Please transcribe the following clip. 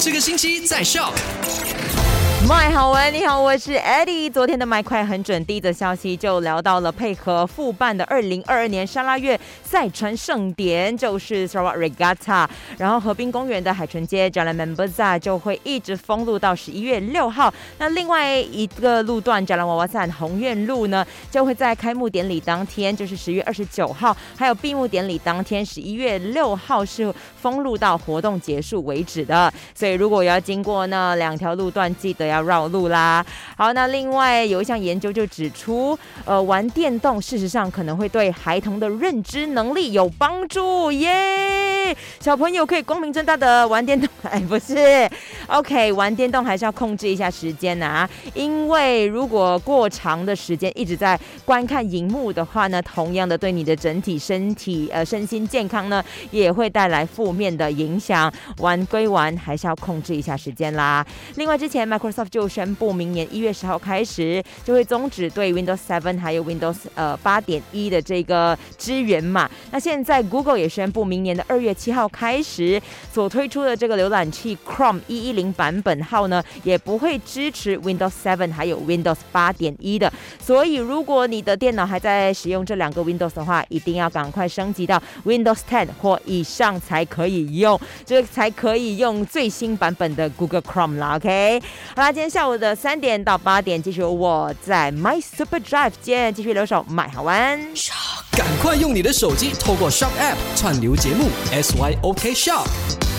这个星期在笑。麦好玩，你好，我是 Eddie。昨天的麦快很准，第一则消息就聊到了配合复办的二零二二年沙拉月赛船盛典，就是 Sarawak Regatta。然后河滨公园的海豚街 Jalan Membaza 就会一直封路到十一月六号。那另外一个路段 Jalan Wawasan 红苑路呢，就会在开幕典礼当天，就是十月二十九号，还有闭幕典礼当天十一月六号是封路到活动结束为止的。所以如果要经过那两条路段，记得。要绕路啦。好，那另外有一项研究就指出，呃，玩电动事实上可能会对孩童的认知能力有帮助耶。小朋友可以光明正大的玩电动，哎，不是？OK，玩电动还是要控制一下时间呐，因为如果过长的时间一直在观看荧幕的话呢，同样的对你的整体身体呃身心健康呢也会带来负面的影响。玩归玩，还是要控制一下时间啦。另外，之前 Microsoft。就宣布明年一月十号开始就会终止对 Windows Seven 还有 Windows 呃八点一的这个支援嘛。那现在 Google 也宣布明年的二月七号开始所推出的这个浏览器 Chrome 一一零版本号呢，也不会支持 Windows Seven 还有 Windows 八点一的。所以如果你的电脑还在使用这两个 Windows 的话，一定要赶快升级到 Windows Ten 或以上才可以用，这才可以用最新版本的 Google Chrome 啦。OK，好啦。今天下午的三点到八点，继续我在 My Super Drive 间继续留守买好玩。赶快用你的手机透过 Shop App 串流节目 SYOK Shop。